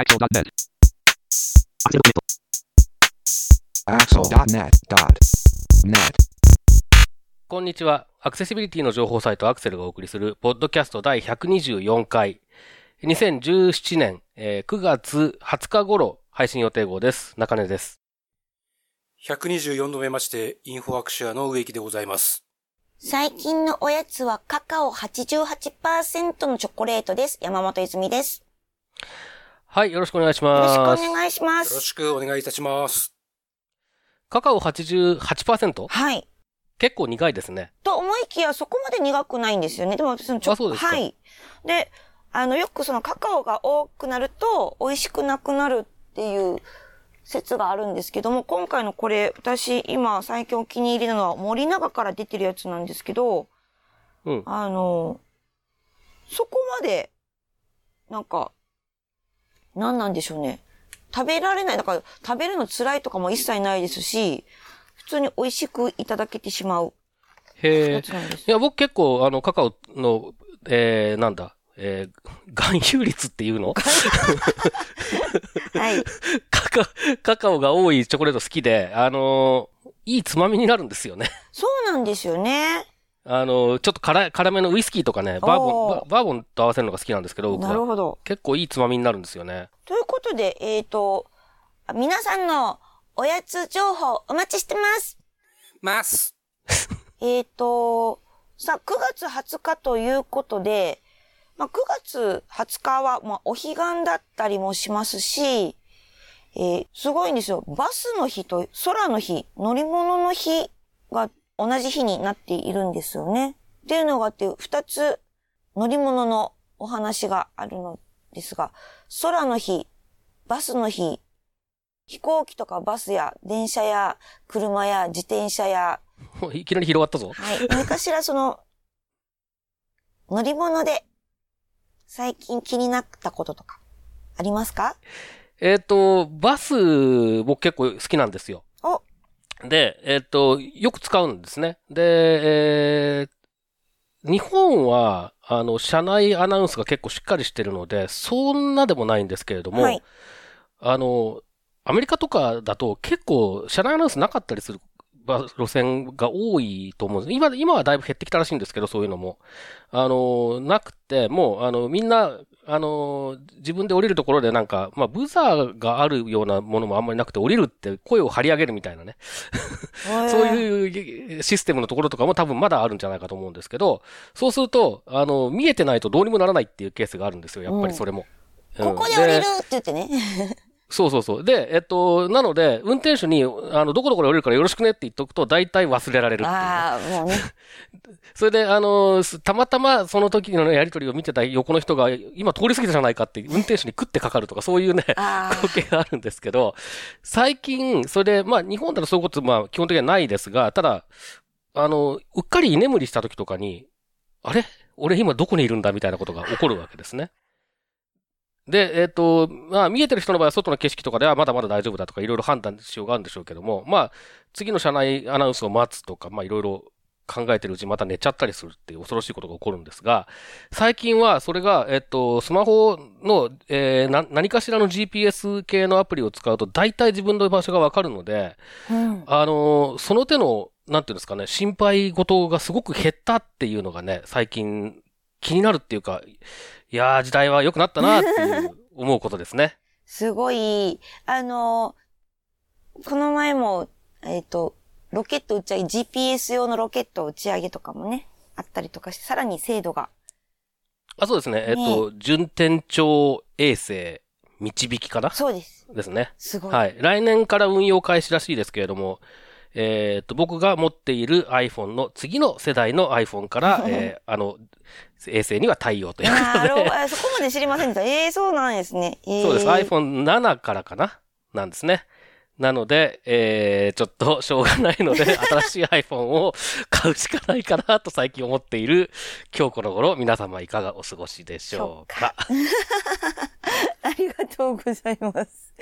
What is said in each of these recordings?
Axel.net. Axel.net.net. こんにちは。アクセシビリティの情報サイトアクセルがお送りする、ポッドキャスト第124回。2017年、えー9月20日頃配信予定号です。中根です。124度目まして、インフォアクシアの植木でございます。最近のおやつはカカオ88%のチョコレートです。山本泉です。はい、よろしくお願いしよろしくおます。願いしまよろす。しくお願いいたします。カカオ 88%? はい。結構苦いですね。と思いきや、そこまで苦くないんですよね。でも、そのチョあそうですかはい。で、あの、よくそのカカオが多くなると、美味しくなくなるっていう説があるんですけども、今回のこれ、私、今、最近お気に入りなのは、森永から出てるやつなんですけど、うん。あの、そこまで、なんか、なんなんでしょうね。食べられない。だから、食べるの辛いとかも一切ないですし、普通に美味しくいただけてしまうへえい。や、僕結構、あの、カカオの、えー、なんだ、えー、含有率っていうの？はい。カカ、カカオが多いチョコレート好きで、あのーいいつまみになるんですよね。そうなんですよね。あのーちょっと辛い、辛めのウイスキーとかね、バーボン、ババーボンと合わせるのが好きなんですけど、僕は。なるほど。結構いいつまみになるんですよね。ということで、えっ、と、皆さんのおやつ情報お待ちしてます。ます。えっ、と、さあ、9月20日ということで、まあ、9月20日は、まあ、お彼岸だったりもしますし、えーすごいんですよ。バスの日と空の日、乗り物の日が同じ日になっているんですよね。っていうのがあって、二つ乗り物のお話があるのですが、空の日、バスの日、飛行機とかバスや電車や車や自転車や いきなり広がったぞ。はい。何かしらその、乗り物で、最近気になったこととか、ありますか？えっ、と、バス、僕結構好きなんですよ。お、で、えっ、と、よく使うんですね。で、えー日本は、あの、車内アナウンスが結構しっかりしてるので、そんなでもないんですけれども、はい。あの、アメリカとかだと結構車内アナウンスなかったりするば路線が多いと思うんです。今、今はだいぶ減ってきたらしいんですけど、そういうのも。あの、なくて、もう、あの、みんな、あの、自分で降りるところでなんか、まあ、ブザーがあるようなものもあんまりなくて、降りるって声を張り上げるみたいなね。そうう。いうシステムのところとかも多分まだあるんじゃないかと思うんですけど、そうすると、あの、見えてないとどうにもならないっていうケースがあるんですよ、やっぱりそれも。うんここで降りるって言ってね。そうそうそう。で、えっと、なので、運転手に、あの、どこどこで降りるからよろしくねって言っとくと、大体忘れられるっていうね、ああ、もうね。それで、あの、すたまたまその時のやりとりを見てた横の人が、今通り過ぎたじゃないかって、運転手に食ってかかるとか、そういうね、あ光景があるんですけど、最近、それで、まあ、日本だとそういうこと、まあ、基本的にはないですが、ただ、あの、うっかり居眠りした時とかに、あれ？俺今どこにいるんだ？みたいなことが起こるわけですね。で、えっ、と、まあ、見えてる人の場合は外の景色とかではまだまだ大丈夫だとかいろいろ判断しようがあるんでしょうけども、まあ、次の車内アナウンスを待つとか、まあ、いろいろ考えてるうちにまた寝ちゃったりするっていう恐ろしいことが起こるんですが、最近はそれが、えっ、と、スマホの、えーな、何かしらの GPS 系のアプリを使うと大体自分の場所がわかるので、あ。うん。あのーその手の、なんていうんですかね、心配事がすごく減ったっていうのがね、最近気になるっていうか、いやー、時代は良くなったなっていう 思うことですね。すごい、あの、この前も、えっ、と、ロケット打ち上げ、GPS 用のロケット打ち上げとかもね、あったりとかして、さらに精度が。あ、そうですね。えっと、順天頂衛星導きかな？そうです。ですね。すごい。はい。来年から運用開始らしいですけれども、えっと、僕が持っている iPhone の次の世代の iPhone から、えーあの、衛星には対応というなるほど。ことで、あそこまで知りませんでした。え えー、そうなんですね。えー、そうです。iPhone7 からかななんですね。なので、えー、ちょっとしょうがないので、新しい iPhone を買うしかないかなと最近思っている今日この頃、皆様いかがお過ごしでしょうか。ありがとうございます。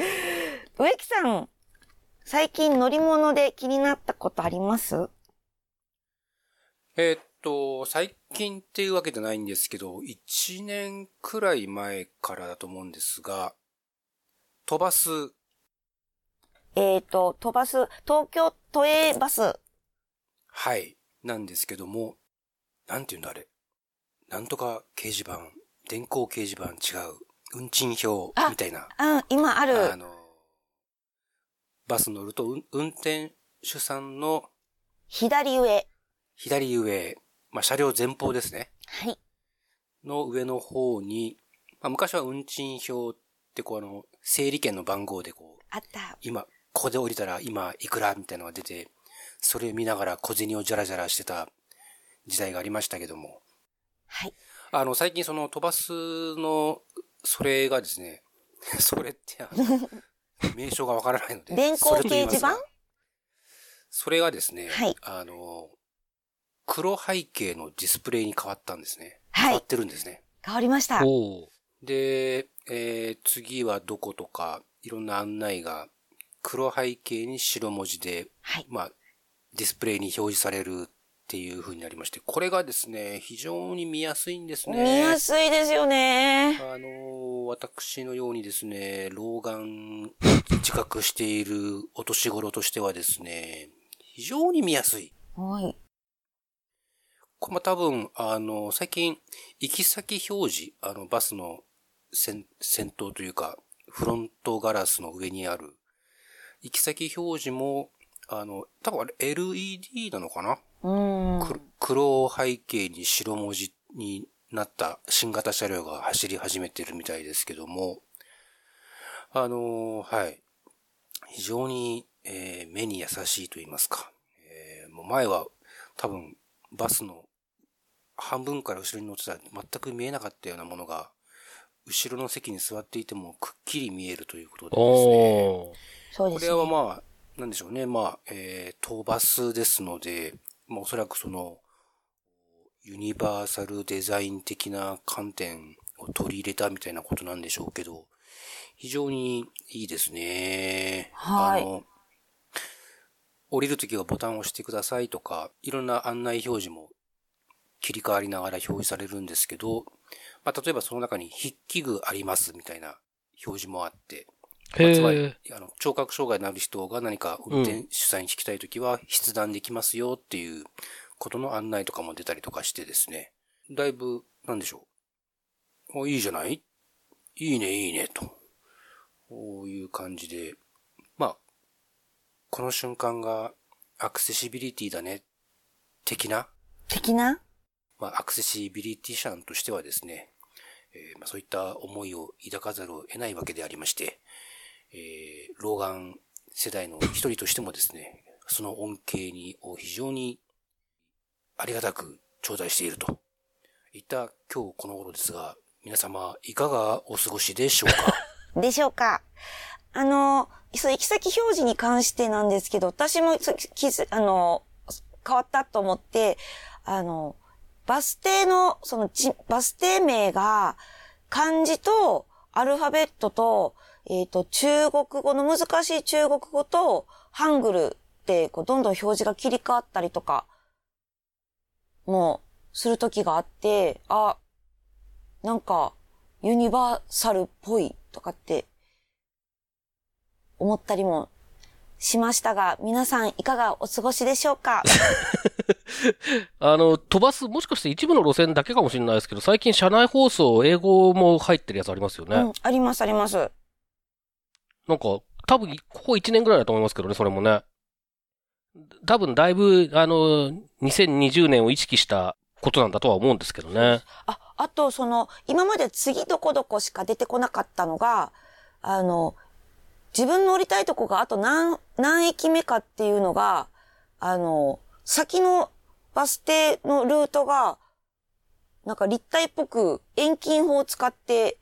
植木さん、最近乗り物で気になったことあります？えーっと、最近っていうわけじゃないんですけど、1年くらい前からだと思うんですが、飛ばす、えっ、と、飛ばす、東京都営バス。はい、なんですけども、なんて言うんだあれ。なんとか掲示板、電光掲示板違う、運賃表あみたいな。うん、今ある。あの、バス乗ると、うん運転手さんの左上。左上、まあ、車両前方ですね。はい。の上の方に、まあ、昔は運賃表ってこうあの、整理券の番号でこう、あった。今、ここで降りたら今いくらみたいなのが出て、それを見ながら小銭をジャラジャラしてた時代がありましたけども、はい。あの、最近その飛ばすの、それがですね、それってあの、名称がわからないので。電光掲示それがですね、はいあの、黒背景のディスプレイに変わったんですね。はい変わってるんですね。変わりました。おーで、えー次はどことか、いろんな案内が、黒背景に白文字で、はい。まあ、ディスプレイに表示されるっていう風になりまして、これがですね、非常に見やすいんですね。見やすいですよね。あの、私のようにですね、老眼自覚しているお年頃としてはですね、非常に見やすい。はい。これも多分、あの、最近、行き先表示、あの、バスの先先頭というか、フロントガラスの上にある、行き先表示も、あの、多分あれ LED なのかな、うん。く黒背景に白文字になった新型車両が走り始めてるみたいですけども、あのはい。非常に、えー目に優しいと言いますか。えーもう前は多分バスの半分から後ろに乗ってたら全く見えなかったようなものが、後ろの席に座っていてもくっきり見えるということでですね。おーこれそうですね。はまあ、なんでしょうね。まあ、えー、トバスですので、まあおそらくその、ユニバーサルデザイン的な観点を取り入れたみたいなことなんでしょうけど、非常にいいですね。はいあの、降りるときはボタンを押してくださいとか、いろんな案内表示も切り替わりながら表示されるんですけど、まあ、例えばその中に筆記具ありますみたいな表示もあって、まあつまりあの、聴覚障害のある人が何か運転手さんに聞きたいときは筆談できますよっていうことの案内とかも出たりとかしてですね。だいぶ、なんでしょう。お、いいじゃない？いいね、いいね、と。こういう感じで。まあ、この瞬間がアクセシビリティだね、的な、的な？まあ、アクセシビリティシャンとしてはですね、えーまあ、そういった思いを抱かざるを得ないわけでありまして、えー老眼世代の一人としてもですね、その恩恵にを非常にありがたく頂戴しているといった今日この頃ですが、皆様いかがお過ごしでしょうか？でしょうか？あの、そう、行き先表示に関してなんですけど、私も、あの、変わったと思って、あの、バス停の、そのち、バス停名が、漢字と、アルファベットと、えっ、と、中国語の難しい中国語と、ハングルって、こう、どんどん表示が切り替わったりとか、もう、する時があって、あ、なんか、ユニバーサルっぽいとかって、思ったりもしましたが、皆さんいかがお過ごしでしょうか？あの、飛ばす、もしかして一部の路線だけかもしれないですけど、最近車内放送、英語も入ってるやつありますよね。うん、ありますあります。なんか、多分、ここ1年ぐらいだと思いますけどね、それもね。多分、だいぶ、あの、2020年を意識したことなんだとは思うんですけどね。あ、あと、その、今まで次どこどこしか出てこなかったのが、あの、自分の降りたいとこがあと何、何駅目かっていうのが、あの、先のバス停のルートが、なんか立体っぽく遠近法を使って、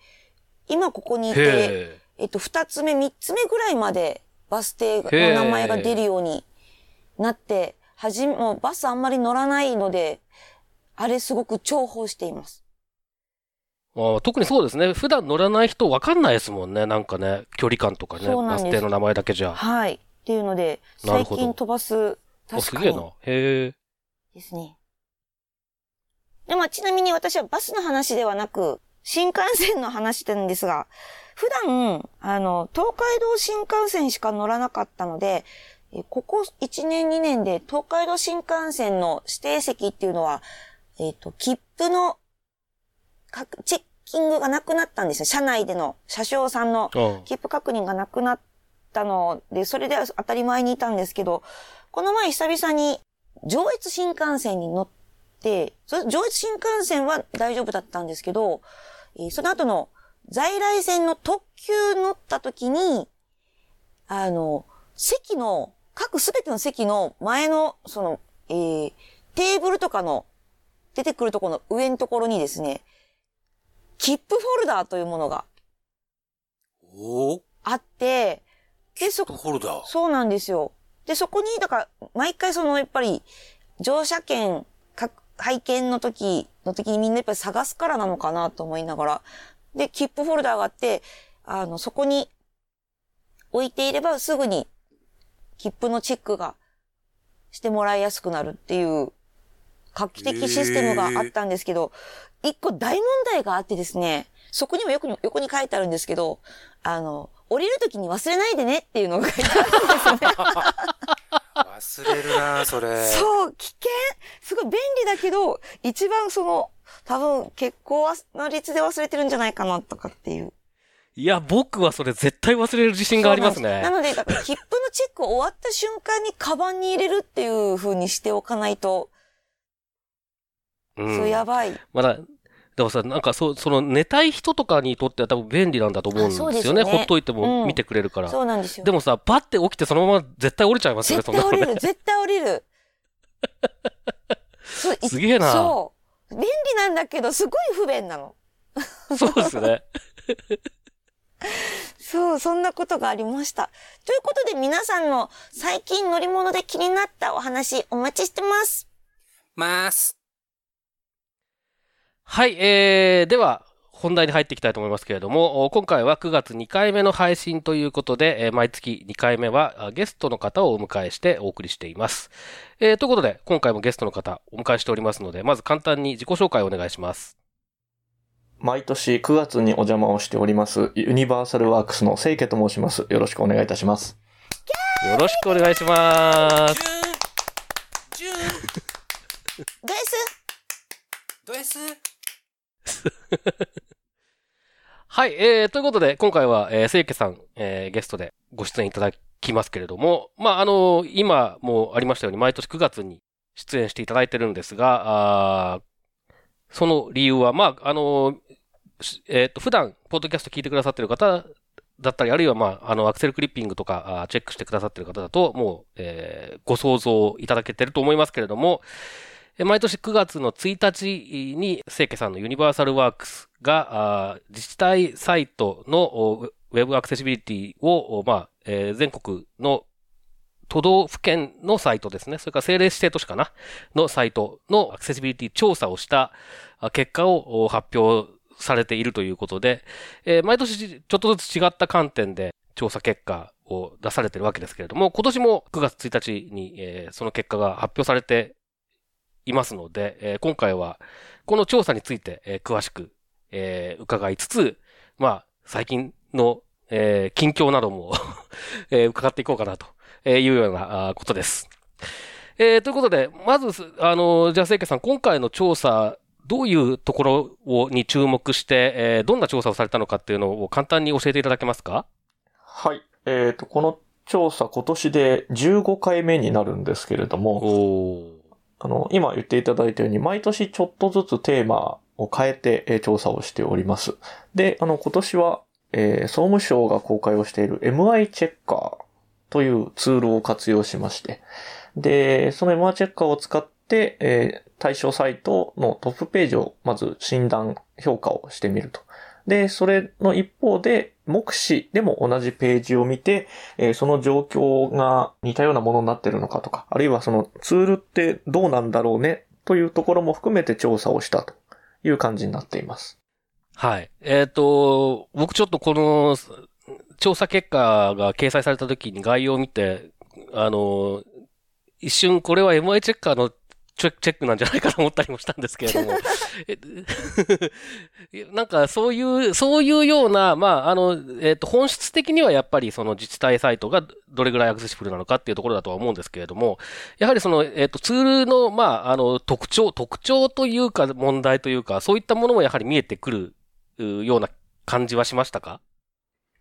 今ここにいて、へえっと、二つ目、三つ目ぐらいまでバス停の名前が出るようになって、はじめ、もうバスあんまり乗らないので、あれすごく重宝しています。あ特にそうですね。普段乗らない人わかんないですもんね。なんかね、距離感とかね。バス停の名前だけじゃ。はい。っていうので、最近飛ばす、確かにげえな。へえ。ですね。でも、ちなみに私はバスの話ではなく、新幹線の話なんですが、普段、あの、東海道新幹線しか乗らなかったので、えここ1年2年で東海道新幹線の指定席っていうのは、えっ、と、切符の、チェッキングがなくなったんですよ。車内での車掌さんの切符確認がなくなったので、それで当たり前にいたんですけど、この前久々に上越新幹線に乗って、上越新幹線は大丈夫だったんですけど、えー、その後の在来線の特急乗った時に、あの、席の、各すべての席の前の、その、えー、テーブルとかの出てくるところの上のところにですね、切符フォルダーというものが、あって、で、そ、フォルダーそうなんですよ。で、そこに、だから、毎回その、やっぱり、乗車券、拝見の時の時にみんなやっぱり探すからなのかなと思いながら。で、切符フォルダーがあって、あの、そこに置いていればすぐに切符のチェックがしてもらいやすくなるっていう画期的システムがあったんですけど、一個大問題があってですね、そこにもよく横に書いてあるんですけど、あの、降りるときに忘れないでねっていうのが書いてあるんですよね。忘れるなそれ。そう、危険すごい便利だけど、一番その、多分結構な率で忘れてるんじゃないかなとかっていう。いや、僕はそれ絶対忘れる自信がありますね。なので、だから切符のチェック終わった瞬間にカバンに入れるっていう風にしておかないと、うん、それやばい。まだ、でもさ、なんかそう、その寝たい人とかにとっては多分便利なんだと思うんですよね。ねほっといても見てくれるから、うん、そうなんですよ。でもさ、バッて起きてそのまま絶対降りちゃいますよね、絶対降りる、絶対降りる。すげえな。そう。便利なんだけど、すごい不便なの。そうですね。そう、そんなことがありました。ということで皆さんの最近乗り物で気になったお話お待ちしてます。ます。はい、えー、では、本題に入っていきたいと思いますけれども、今回は9月2回目の配信ということで、毎月2回目はゲストの方をお迎えしてお送りしています。えー、ということで、今回もゲストの方お迎えしておりますので、まず簡単に自己紹介をお願いします。毎年9月にお邪魔をしております、ユニバーサルワークスの清家と申します。よろしくお願いいたします。よろしくお願いします。ド S ド S はい、えー、ということで、今回は、えー、せいけさん、えー、ゲストでご出演いただきますけれども、まあ、あのー、今もありましたように、毎年9月に出演していただいてるんですが、あその理由は、まあ、あのー、えっ、ー、と、普段、ポッドキャスト聞いてくださってる方だったり、あるいは、まあ、あの、アクセルクリッピングとか、あチェックしてくださってる方だと、もう、えー、ご想像いただけてると思いますけれども、毎年9月の1日に、清家さんのユニバーサルワークスが、自治体サイトのウェブアクセシビリティを、まあ、全国の都道府県のサイトですね。それから政令指定都市かな？のサイトのアクセシビリティ調査をした結果を発表されているということで、えー、毎年ちょっとずつ違った観点で調査結果を出されているわけですけれども、今年も9月1日に、えー、その結果が発表されていますので、えー、今回はこの調査について、えー、詳しく、えー、伺いつつ、まあ、最近の、えー、近況なども えー、伺っていこうかなというようなことです。えー、ということで、まず、あの、じゃあ、聖家さん、今回の調査、どういうところをに注目して、えー、どんな調査をされたのかっていうのを簡単に教えていただけますか？はい。えっ、ー、と、この調査今年で15回目になるんですけれども、あの、今言っていただいたように、毎年ちょっとずつテーマを変えて、調査をしております。で、あの、今年は、えー、総務省が公開をしている MI チェッカーというツールを活用しまして、で、その MI チェッカーを使って、えー、対象サイトのトップページをまず診断、評価をしてみると。で、それの一方で、目視でも同じページを見て、えー、その状況が似たようなものになってるのかとか、あるいはそのツールってどうなんだろうねというところも含めて調査をしたという感じになっています。はい。えっ、ー、と、僕ちょっとこの調査結果が掲載された時に概要を見て、あの、一瞬これは MI チェッカーのチェックなんじゃないかと思ったりもしたんですけれども。なんかそういう、そういうような、まあ、あの、えっ、ー、と、本質的にはやっぱりその自治体サイトがどれぐらいアクセシブルなのかっていうところだとは思うんですけれども、やはりその、えっ、ー、と、ツールの、まあ、あの、特徴、特徴というか問題というか、そういったものもやはり見えてくるような感じはしましたか？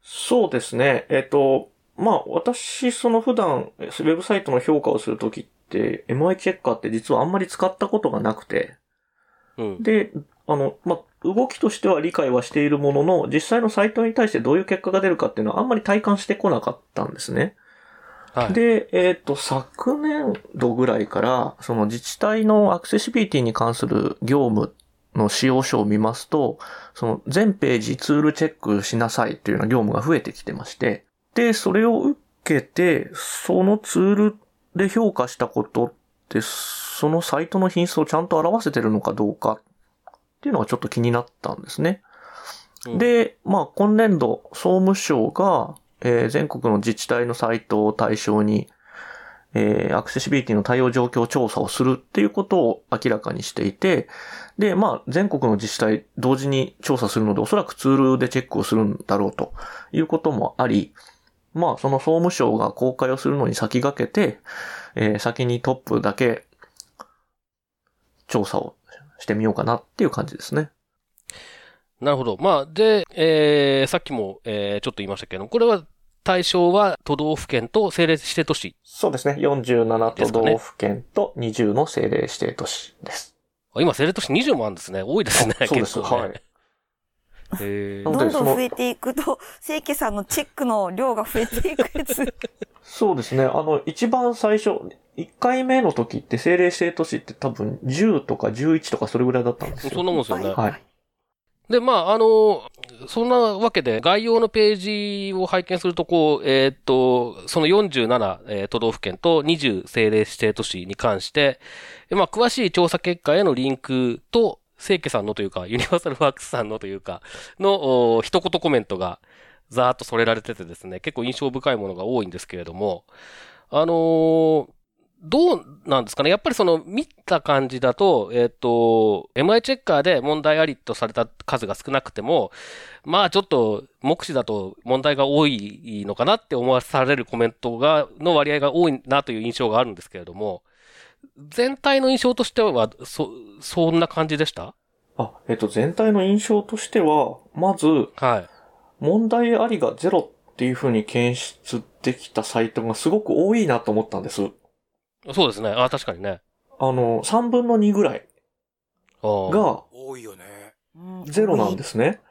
そうですね。えっ、ー、と、まあ、私、その普段、ウェブサイトの評価をするときって、MI チェッカーって実はあんまり使ったことがなくて、うん、で、あの、まあ、動きとしては理解はしているものの、実際のサイトに対してどういう結果が出るかっていうのはあんまり体感してこなかったんですね。はい、で、えっ、ー、と、昨年度ぐらいから、その自治体のアクセシビリティに関する業務の使用書を見ますと、その全ページツールチェックしなさいというような業務が増えてきてまして、で、それを受けて、そのツールで評価したことって、そのサイトの品質をちゃんと表せてるのかどうかっていうのがちょっと気になったんですね。うん、で、まあ、今年度、総務省が、えー、全国の自治体のサイトを対象に、えー、アクセシビリティの対応状況調査をするっていうことを明らかにしていて、で、まあ、全国の自治体同時に調査するので、おそらくツールでチェックをするんだろうということもあり、まあ、その総務省が公開をするのに先駆けて、えー、先にトップだけ調査をしてみようかなっていう感じですね。なるほど。まあ、で、えー、さっきも、えー、ちょっと言いましたけど、これは対象は都道府県と政令指定都市、そうですね。47都道府県と20の政令指定都市です。今、政令都市20もあるんですね。多いですね。そうです。ね、はい。どんどん増えていくと、清家さんのチェックの量が増えていくやつ。そうですね。あの、一番最初、1回目の時って政令指定都市って多分10とか11とかそれぐらいだったんですよ。そんなもんですよね。はい。で、まあ、あの、そんなわけで、概要のページを拝見すると、こう、えー、っと、その47、えー、都道府県と20政令指定都市に関して、まあ、詳しい調査結果へのリンクと、清家さんのというか、ユニバーサルワークスさんのというか、の、一言コメントが、ざーっと添えられててですね、結構印象深いものが多いんですけれども、あのー、どうなんですかね？やっぱりその見た感じだと、えっ、ー、と、MI チェッカーで問題ありとされた数が少なくても、まあちょっと目視だと問題が多いのかなって思わされるコメントが、の割合が多いなという印象があるんですけれども、全体の印象としては、そ、そんな感じでした？あ、えっと、全体の印象としては、まず、はい。問題ありがゼロっていう風に検出できたサイトがすごく多いなと思ったんです。そうですね。あ、確かにね。あの、3分の2ぐらいが、多いよね。ゼロなんですね。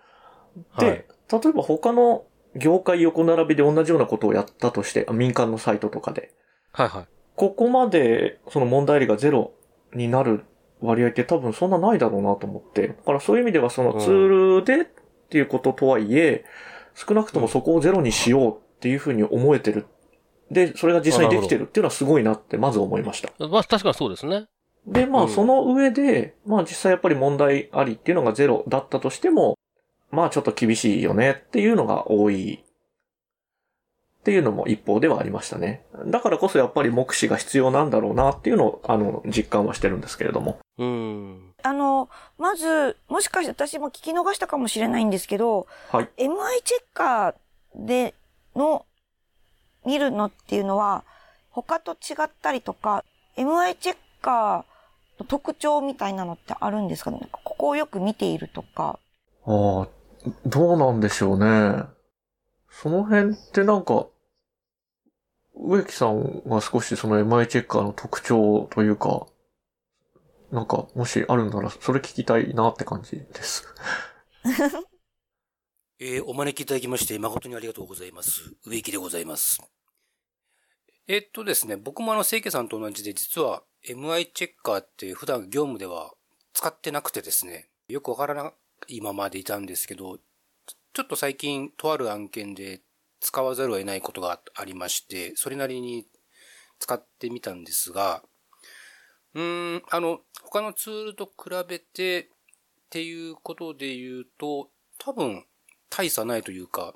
で、はい、例えば他の業界横並びで同じようなことをやったとして、民間のサイトとかで。はいはい。ここまで、その問題例がゼロになる割合って多分そんなないだろうなと思って。だからそういう意味ではそのツールでっていうこととはいえ、少なくともそこをゼロにしようっていうふうに思えてる。で、それが実際にできてるっていうのはすごいなってまず思いました。まあ確かにそうですね。で、まあその上で、まあ実際やっぱり問題ありっていうのがゼロだったとしても、まあちょっと厳しいよねっていうのが多いっていうのも一方ではありましたね。だからこそやっぱり目視が必要なんだろうなっていうのを、あの、実感はしてるんですけれども。うん。あの、まず、もしかして私も聞き逃したかもしれないんですけど、はい。MI チェッカーでの、見るのっていうのは、他と違ったりとか、MI チェッカーの特徴みたいなのってあるんですかね？ここをよく見ているとか。ああ、どうなんでしょうね。その辺ってなんか、植木さんが少しその MI チェッカーの特徴というか、なんか、もしあるんなら、それ聞きたいなって感じです。えー、お招きいただきまして、誠にありがとうございます。植木でございます。えっとですね、僕もあの、清家さんと同じで、実は MI チェッカーって普段業務では使ってなくてですね、よくわからないままでいたんですけど、ちょっと最近、とある案件で使わざるを得ないことがありまして、それなりに使ってみたんですが、うーん、あの、他のツールと比べてっていうことで言うと、多分大差ないというか、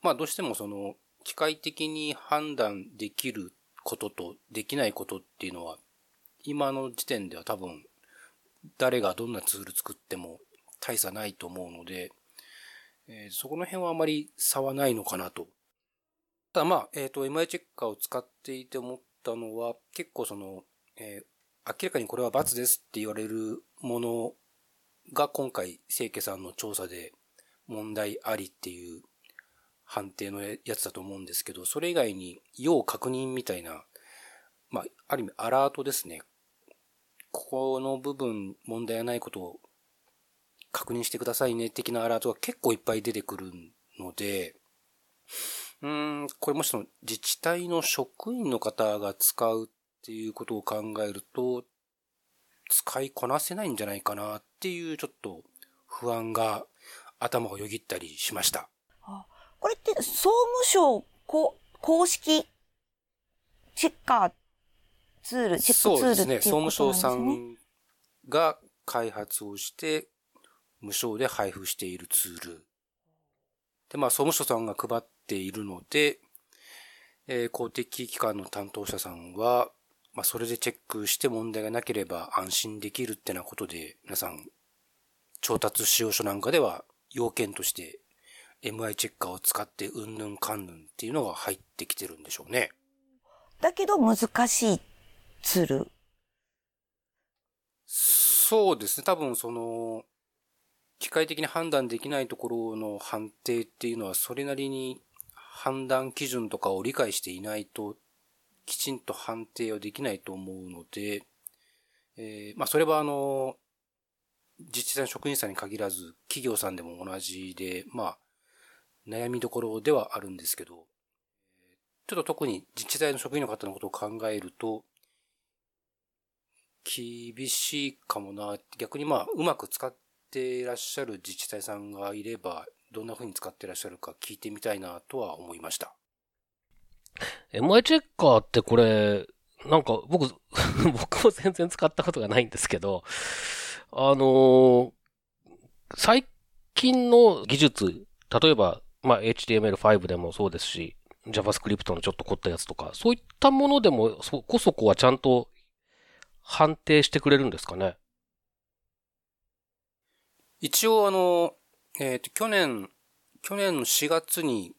まあどうしてもその機械的に判断できることとできないことっていうのは今の時点では多分、誰がどんなツール作っても大差ないと思うので、えー、そこの辺はあまり差はないのかなと。ただまあ、えっ、ー、と、MI チェッカーを使っていて思ったのは、結構その、えー、明らかにこれは罰ですって言われるものが今回、清家さんの調査で問題ありっていう判定のやつだと思うんですけど、それ以外に要確認みたいな、まあ、ある意味アラートですね。ここの部分問題がないことを確認してくださいね的なアラートが結構いっぱい出てくるので、うーん、これもしその自治体の職員の方が使うっていうことを考えると、使いこなせないんじゃないかなっていうちょっと不安が頭をよぎったりしました。これって総務省公式チェッカーツール、チェックツールっていうことなんですね。そうですね。総務省さんが開発をして、無償で配布しているツール。で、まあ、総務省さんが配っているので、えー、公的機関の担当者さんは、まあ、それでチェックして問題がなければ安心できるってなことで、皆さん、調達使用書なんかでは要件として MI チェッカーを使ってうんぬんかんぬんっていうのが入ってきてるんでしょうね。だけど難しいツール。そうですね。多分その、機械的に判断できないところの判定っていうのはそれなりに判断基準とかを理解していないときちんと判定はできないと思うので、えー、まあそれはあの、自治体の職員さんに限らず企業さんでも同じで、まあ悩みどころではあるんですけど、ちょっと特に自治体の職員の方のことを考えると、厳しいかもな。逆にまあ、うまく使っていらっしゃる自治体さんがいれば、どんな風に使っていらっしゃるか聞いてみたいなとは思いました。MI チェッカーってこれ、なんか僕、僕も全然使ったことがないんですけど、あのー、最近の技術、例えばまあ、HTML5 でもそうですし、JavaScript のちょっと凝ったやつとか、そういったものでもそこそこはちゃんと判定してくれるんですかね？一応あの、えっ、ー、と、去年、去年の4月に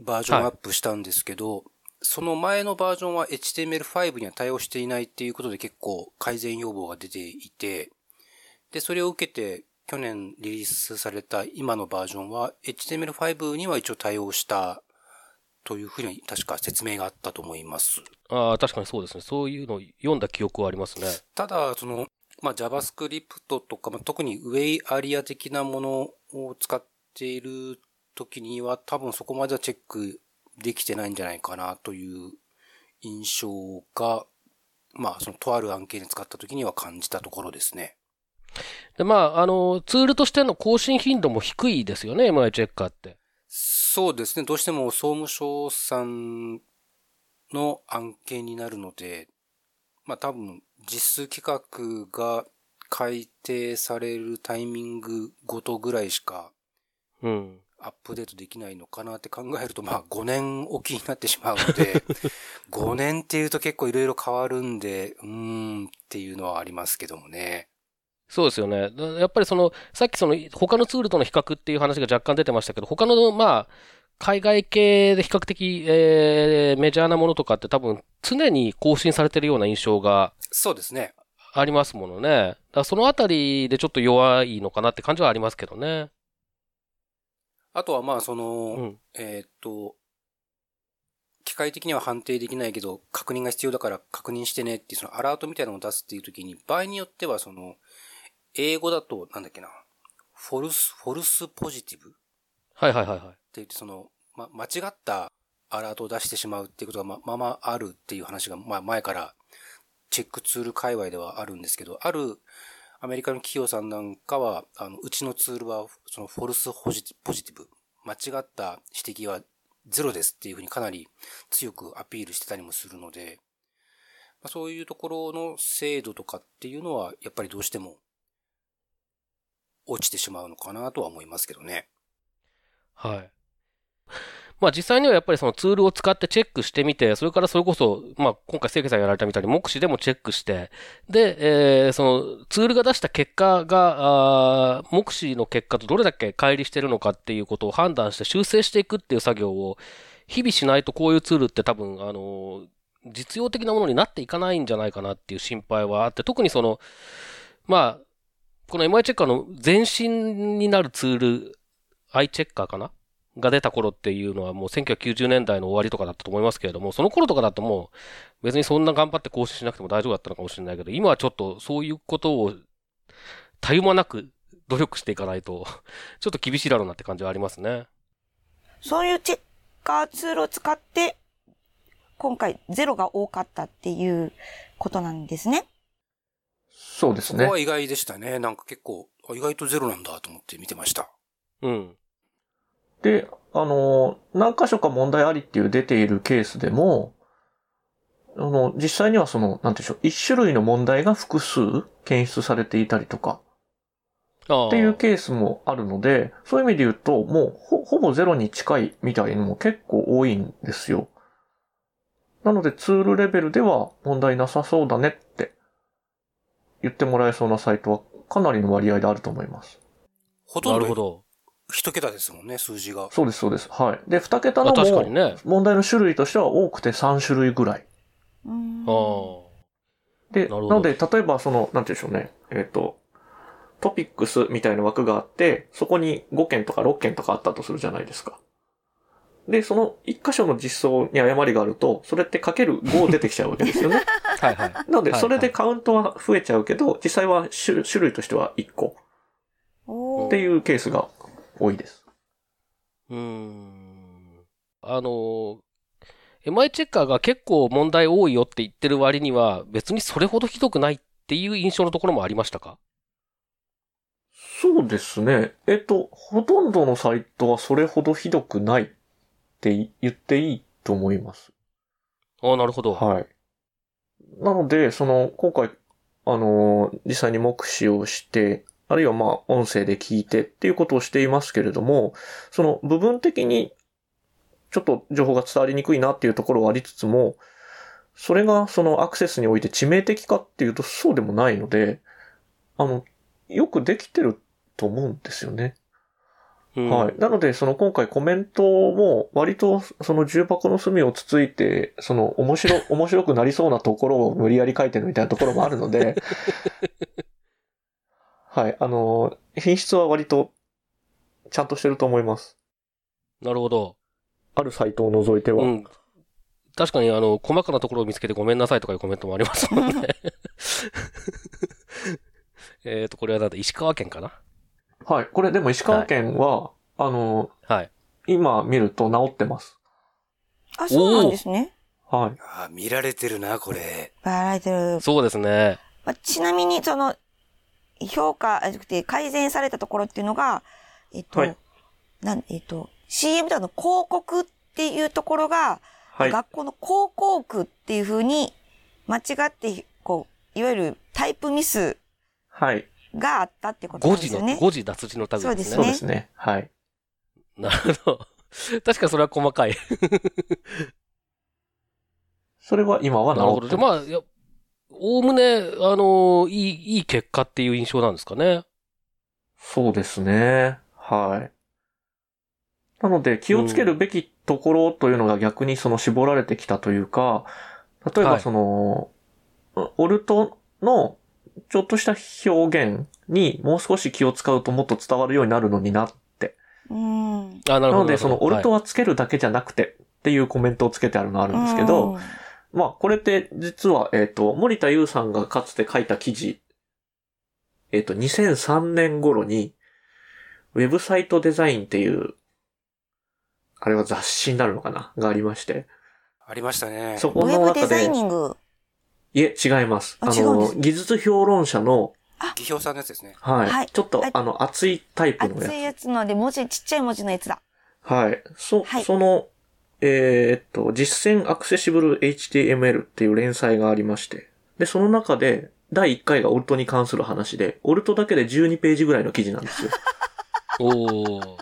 バージョンアップしたんですけど、はい、その前のバージョンは HTML5 には対応していないっていうことで結構改善要望が出ていて、で、それを受けて去年リリースされた今のバージョンは HTML5 には一応対応したというふうに確か説明があったと思います。ああ、確かにそうですね。そういうのを読んだ記憶はありますね。ただ、その、まあ、JavaScript とか、まあ、特にウェイアリア的なものを使っている時には多分そこまではチェックできてないんじゃないかなという印象が、まあ、そのとある案件に使った時には感じたところですね。で、まあ、あの、ツールとしての更新頻度も低いですよね、MI チェッカーって。そうですね。どうしても総務省さんの案件になるので、まあ多分実数規格が改定されるタイミングごとぐらいしか、うん。アップデートできないのかなって考えると、まあ5年おきになってしまうので、5年っていうと結構いろいろ変わるんで、うーんっていうのはありますけどもね。そうですよね。やっぱりその、さっきその、他のツールとの比較っていう話が若干出てましたけど、他の、まあ、海外系で比較的、えー、メジャーなものとかって多分常に更新されてるような印象が。そうですね。ありますものね。だからそのあたりでちょっと弱いのかなって感じはありますけどね。あとはまあその、うん、えー、っと、機械的には判定できないけど、確認が必要だから確認してねっていう、そのアラートみたいなのを出すっていう時に、場合によってはその、英語だと、なんだっけな、フォルス、フォルスポジティブはいはいはいはい。って言って、その、ま、間違ったアラートを出してしまうっていうことがま、ままあるっていう話が、まあ前からチェックツール界隈ではあるんですけど、あるアメリカの企業さんなんかは、あの、うちのツールは、そのフォルスポジティブ、間違った指摘はゼロですっていうふうにかなり強くアピールしてたりもするので、まあ、そういうところの精度とかっていうのは、やっぱりどうしても落ちてしまうのかなとは思いますけどね。はい。まあ実際にはやっぱりそのツールを使ってチェックしてみて、それからそれこそ、まあ今回清家さんやられたみたいに目視でもチェックして、で、えー、そのツールが出した結果が、あ目視の結果とどれだけ乖離してるのかっていうことを判断して修正していくっていう作業を日々しないとこういうツールって多分、あの、実用的なものになっていかないんじゃないかなっていう心配はあって、特にその、まあ、この MI チェッカーの前身になるツール、i チェッカーかなが出た頃っていうのはもう1990年代の終わりとかだったと思いますけれども、その頃とかだともう別にそんな頑張って更新しなくても大丈夫だったのかもしれないけど、今はちょっとそういうことをたゆまなく努力していかないと、ちょっと厳しいだろうなって感じはありますね。そういうチェッカーツールを使って、今回ゼロが多かったっていうことなんですね。そうですね。ここは意外でしたね。なんか結構、意外とゼロなんだと思って見てました。うん。で、あの、何箇所か問題ありっていう出ているケースでも、あの、実際にはその、なんていうんでしょう、一種類の問題が複数検出されていたりとか、っていうケースもあるので、そういう意味で言うと、もうほほぼゼロに近いみたいのも結構多いんですよ。なのでツールレベルでは問題なさそうだねって言ってもらえそうなサイトはかなりの割合であると思います。ほとんど一桁ですもんね、数字が。そうです、そうです。はい。で、二桁のも、ね、問題の種類としては多くて3種類ぐらい。ああ。で、なので、例えばその、なんて言うんでしょうね。えっ、ー、と、トピックスみたいな枠があって、そこに5件とか6件とかあったとするじゃないですか。で、その1箇所の実装に誤りがあると、それってかける5出てきちゃうわけですよね。はいはい。なので、それでカウントは増えちゃうけど、実際は種類としては1個。っていうケースが多いです。うーん。あの、MI チェッカーが結構問題多いよって言ってる割には、別にそれほどひどくないっていう印象のところもありましたか？そうですね。えっと、ほとんどのサイトはそれほどひどくないって言っていいと思います。ああ、なるほど。はい。なので、その、今回、あの、実際に目視をして、あるいはまあ、音声で聞いてっていうことをしていますけれども、その部分的にちょっと情報が伝わりにくいなっていうところはありつつも、それがそのアクセスにおいて致命的かっていうとそうでもないので、あの、よくできてると思うんですよね。うん、はい。なので、その今回コメントも割とその重箱の隅をつついて、その面白、面白くなりそうなところを無理やり書いてるみたいなところもあるので、はい。あの、品質は割とちゃんとしてると思います。なるほど。あるサイトを除いては。うん。確かにあの、細かなところを見つけてごめんなさいとかいうコメントもありますもんね。えっと、これはなんだ、石川県かな？はい。これでも石川県は、はい、あの、はい。今見ると治ってます。あ、そうなんですね。はい。あ、見られてるな、これ。見られてる。そうですね。まあ、ちなみに、その、評価、じゃなくて改善されたところっていうのが、えっと、はい、なん、えっと、CM での広告っていうところが、はい、学校の広告区っていうふうに間違って、こう、いわゆるタイプミスはい。があったってことですよね。誤字の、誤字脱字のタグですね。そうですね。はい。なるほど。確かそれは細かいそれは今はなるほど。で、まあ、おおむね、あの、いい、いい結果っていう印象なんですかね。そうですね。はい。なので、気をつけるべきところというのが逆にその絞られてきたというか、例えばその、はい、オルトのちょっとした表現にもう少し気を使うともっと伝わるようになるのになって。うん。あ、なるほど。なので、そのオルトはつけるだけじゃなくてっていうコメントをつけてあるのあるんですけど、はい、まあ、これって実は、えっ、ー、と、森田優さんがかつて書いた記事、えっ、ー、と、2003年頃に、ウェブサイトデザインっていう、あれは雑誌になるのかな？がありまして。ありましたね。そこの中で。ウェブデザイニング？いえ、違います。あの、技術評論者の、技評さんのやつですね。はい。はい、ちょっと、あの、熱いタイプのやつ。熱いやつので、文字、ちっちゃい文字のやつだ。はい。そ、はい、その、えー、っと、実践アクセシブル HTML っていう連載がありまして。で、その中で、第1回がオルトに関する話で、オルトだけで12ページぐらいの記事なんですよ。おー。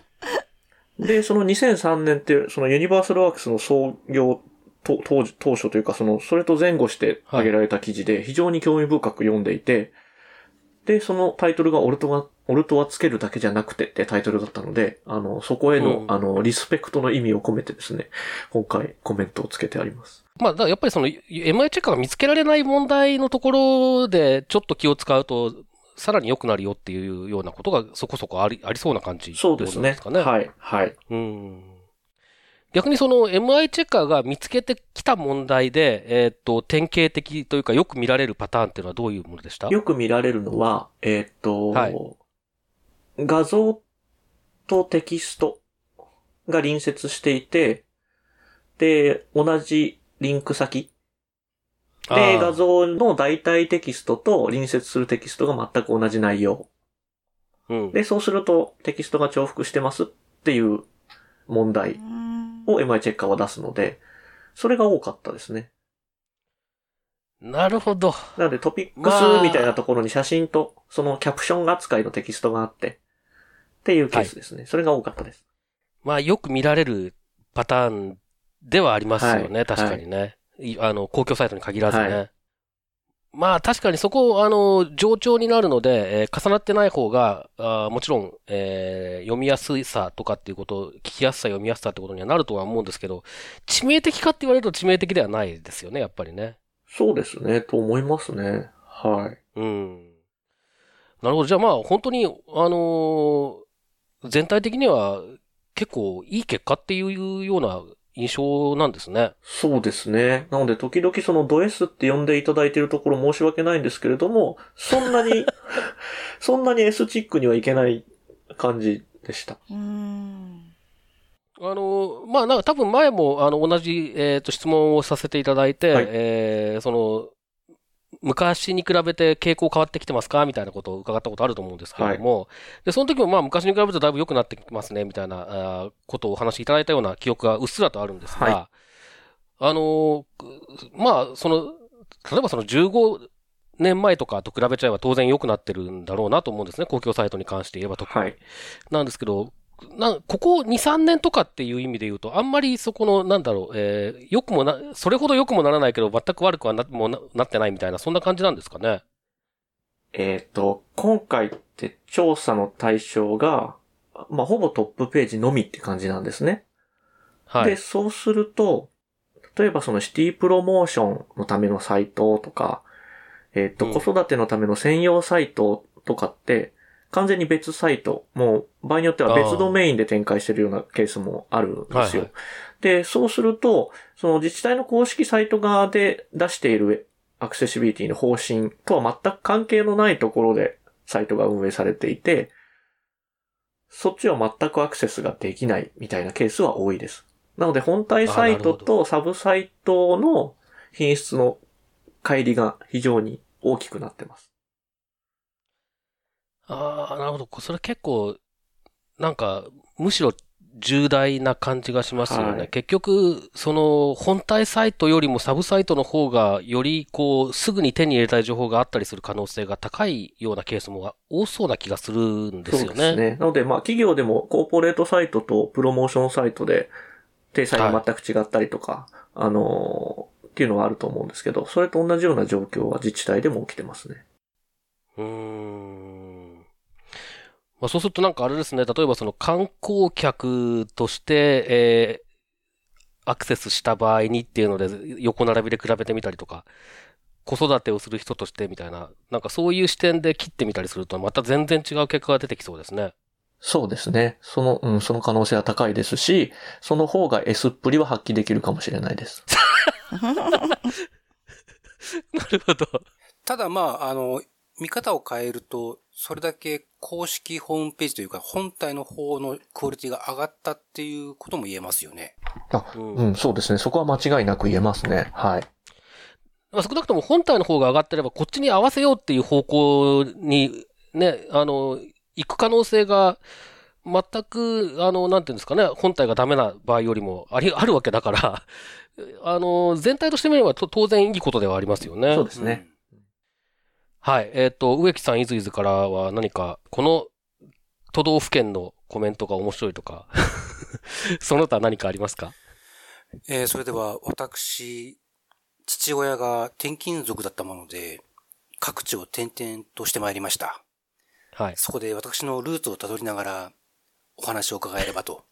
で、その2003年って、そのユニバーサルワークスの創業当時、当初というか、その、それと前後して挙げられた記事で、非常に興味深く読んでいて、で、そのタイトルがオルトは、オルトはつけるだけじゃなくてってタイトルだったので、あの、そこへの、うん、あの、リスペクトの意味を込めてですね、今回コメントをつけてあります。まあ、だやっぱりその、MI チェッカーが見つけられない問題のところで、ちょっと気を使うと、さらに良くなるよっていうようなことがそこそこあり、ありそうな感じ、ね、そうですね。はい、はい。うん。逆にその MI チェッカーが見つけてきた問題で、えっ、ー、と、典型的というかよく見られるパターンっていうのはどういうものでした？よく見られるのは、えっ、ー、と、はい、画像とテキストが隣接していて、で、同じリンク先。で、画像の代替テキストと隣接するテキストが全く同じ内容。うん、で、そうするとテキストが重複してますっていう問題。を MI チェッカーは出すので、それが多かったですね。なるほど。なのでトピックスみたいなところに写真とそのキャプション扱いのテキストがあって、っていうケースですね。はい、それが多かったです。まあよく見られるパターンではありますよね、はい、確かにね。はい、あの、公共サイトに限らずね。まあ確かにそこ、あの、上長になるので、えー、重なってない方が、あもちろん、えー、読みやすさとかっていうこと、聞きやすさ、読みやすさってことにはなるとは思うんですけど、致命的かって言われると致命的ではないですよね、やっぱりね。そうですね、と思いますね。はい。うん。なるほど。じゃあまあ、本当に、あのー、全体的には結構いい結果っていうような印象なんですね。そうですね。なので、時々そのド S って呼んでいただいているところ申し訳ないんですけれども、そんなに そんなに S チックにはいけない感じでした。うん。あの、まあ、なんか多分前も、あの、同じ、えっ、ー、と、質問をさせていただいて、はい、えー、その、昔に比べて傾向変わってきてますか？みたいなことを伺ったことあると思うんですけれども、はい、で、その時もまあ昔に比べるとだいぶ良くなってきますね、みたいなあことをお話しいただいたような記憶がうっすらとあるんですが、はい、あのー、まあ、その、例えばその15年前とかと比べちゃえば当然良くなってるんだろうなと思うんですね、公共サイトに関して言えば特に。はい、なんですけど、な、ここ2、3年とかっていう意味で言うと、あんまりそこの、なんだろう、えー、良くもな、それほど良くもならないけど、全く悪くはな、もななってないみたいな、そんな感じなんですかね？えっ、ー、と、今回って調査の対象が、まあ、ほぼトップページのみって感じなんですね。はい。で、そうすると、例えばそのシティプロモーションのためのサイトとか、えっ、ー、と、子育てのための専用サイトとかって、完全に別サイト、もう場合によっては別ドメインで展開してるようなケースもあるんですよ。はいはい、で、そうすると、その自治体の公式サイト側で出しているアクセシビリティの方針とは全く関係のないところでサイトが運営されていて、そっちは全くアクセスができないみたいなケースは多いです。なので本体サイトとサブサイトの品質の乖離が非常に大きくなってます。ああ、なるほど。それ結構、なんか、むしろ重大な感じがしますよね。はい、結局、その本体サイトよりもサブサイトの方がよりこう、すぐに手に入れたい情報があったりする可能性が高いようなケースも多そうな気がするんですよね。そうですね。なので、まあ企業でもコーポレートサイトとプロモーションサイトで体裁が全く違ったりとか、はい、あのー、っていうのはあると思うんですけど、それと同じような状況は自治体でも起きてますね。うーん。まあ、そうするとなんかあれですね、例えばその観光客として、えー、アクセスした場合にっていうので、横並びで比べてみたりとか、子育てをする人としてみたいな、なんかそういう視点で切ってみたりすると、また全然違う結果が出てきそうですね。そうですね。その、うん、その可能性は高いですし、その方が S っぷりは発揮できるかもしれないです。なるほど。ただまあ、あの、見方を変えると、それだけ公式ホームページというか本体の方のクオリティが上がったっていうことも言えますよね。あ、うん、うん、そうですね。そこは間違いなく言えますね。はい。まあ、少なくとも本体の方が上がってれば、こっちに合わせようっていう方向に、ね、あの、行く可能性が、全く、あの、なんていうんですかね、本体がダメな場合よりもあり、あるわけだから あの、全体としてみれば当然いいことではありますよね。そうですね。はい。えっ、ー、と、植木さん、いずいずからは何か、この都道府県のコメントが面白いとか その他何かありますか？えー、それでは私、父親が転勤族だったもので、各地を転々としてまいりました。はい。そこで私のルーツをたどりながらお話を伺えればと。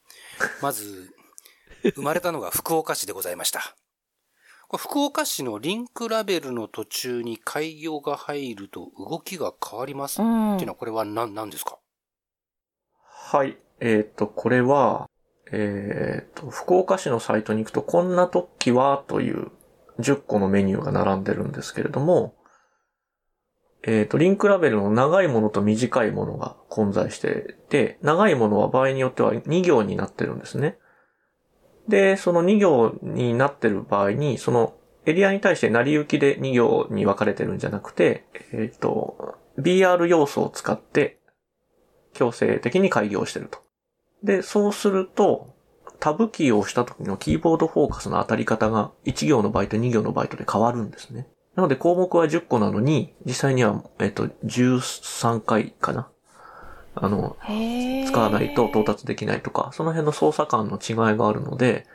まず、生まれたのが福岡市でございました。福岡市のリンクラベルの途中に開業が入ると動きが変わりますっていうのはこれは何、何ですか？はい。えっ、ー、と、これは、えっ、ー、と、福岡市のサイトに行くと、こんな時はという10個のメニューが並んでるんですけれども、えっ、ー、と、リンクラベルの長いものと短いものが混在してて、長いものは場合によっては2行になってるんですね。で、その2行になってる場合に、そのエリアに対して成り行きで2行に分かれてるんじゃなくて、えっ、ー、と、BR 要素を使って強制的に開業してると。で、そうすると、タブキーを押した時のキーボードフォーカスの当たり方が1行のバイト、2行のバイトで変わるんですね。なので項目は10個なのに、実際には、えっと、13回かな。あの、使わないと到達できないとか、その辺の操作感の違いがあるので、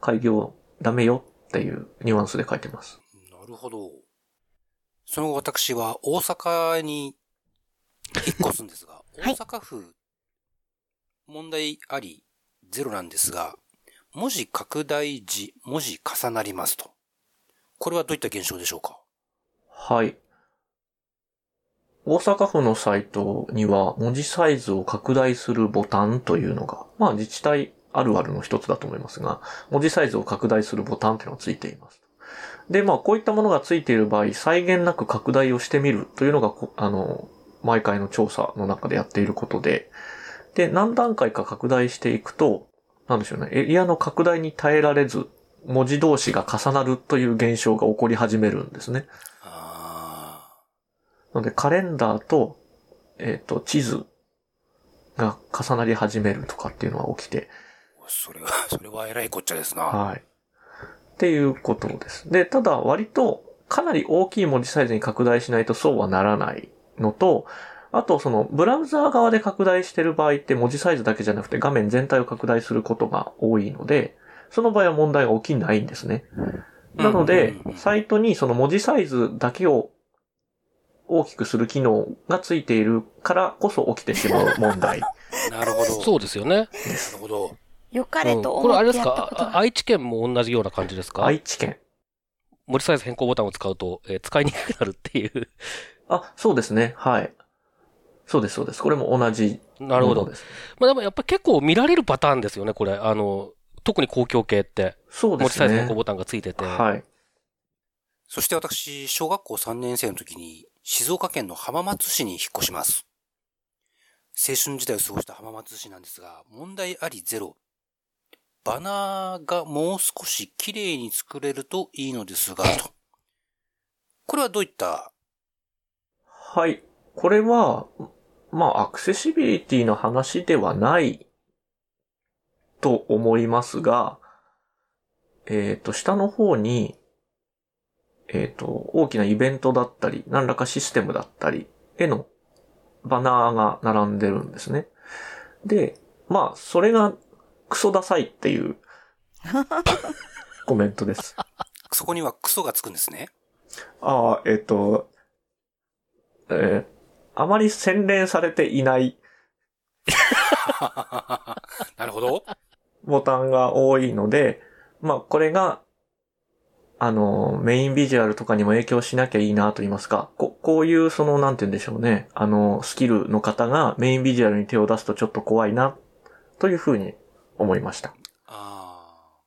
開業ダメよっていうニュアンスで書いてます。なるほど。その後私は大阪に引っ越すんですが、大阪府、問題ありゼロなんですが、文字拡大時、文字重なりますと。これはどういった現象でしょうか？はい。大阪府のサイトには文字サイズを拡大するボタンというのが、まあ自治体あるあるの一つだと思いますが、文字サイズを拡大するボタンというのがついています。で、まあこういったものがついている場合、際限なく拡大をしてみるというのが、あの、毎回の調査の中でやっていることで、で、何段階か拡大していくと、なんでしょうね、エリアの拡大に耐えられず、文字同士が重なるという現象が起こり始めるんですね。なので、カレンダーと、えっ、ー、と、地図が重なり始めるとかっていうのは起きて。それは、それは偉いこっちゃですな。はい。っていうことです。で、ただ割とかなり大きい文字サイズに拡大しないとそうはならないのと、あとそのブラウザー側で拡大してる場合って文字サイズだけじゃなくて画面全体を拡大することが多いので、その場合は問題が起きないんですね。なので、サイトにその文字サイズだけを大きくする機能がついているからこそ起きてしまう問題。なるほど。そうですよね。なるほど。よかれと思って、うん、これあれですか？愛知県も同じような感じですか？愛知県。文字サイズ変更ボタンを使うと、えー、使いにくくなるっていう あ、そうですね。はい。そうです、そうです。これも同じなるほど。まあでもやっぱ結構見られるパターンですよね、これ。あの、特に公共系って。そうですね。文字サイズ変更ボタンがついてて。はい。そして私、小学校3年生の時に、静岡県の浜松市に引っ越します。青春時代を過ごした浜松市なんですが、問題ありゼロ。バナーがもう少し綺麗に作れるといいのですが、と。これはどういった？はい。これは、まあ、アクセシビリティの話ではないと思いますが、えっ、ー、と、下の方に、えっ、ー、と、大きなイベントだったり、何らかシステムだったりへのバナーが並んでるんですね。で、まあ、それがクソダサいっていうコメントです。そこにはクソがつくんですね。ああ、えっ、ー、と、えー、あまり洗練されていない なるほど。ボタンが多いので、まあ、これが、あの、メインビジュアルとかにも影響しなきゃいいなと言いますか、ここういうその、なんて言うんでしょうね、あの、スキルの方がメインビジュアルに手を出すとちょっと怖いな、というふうに思いました。ああ。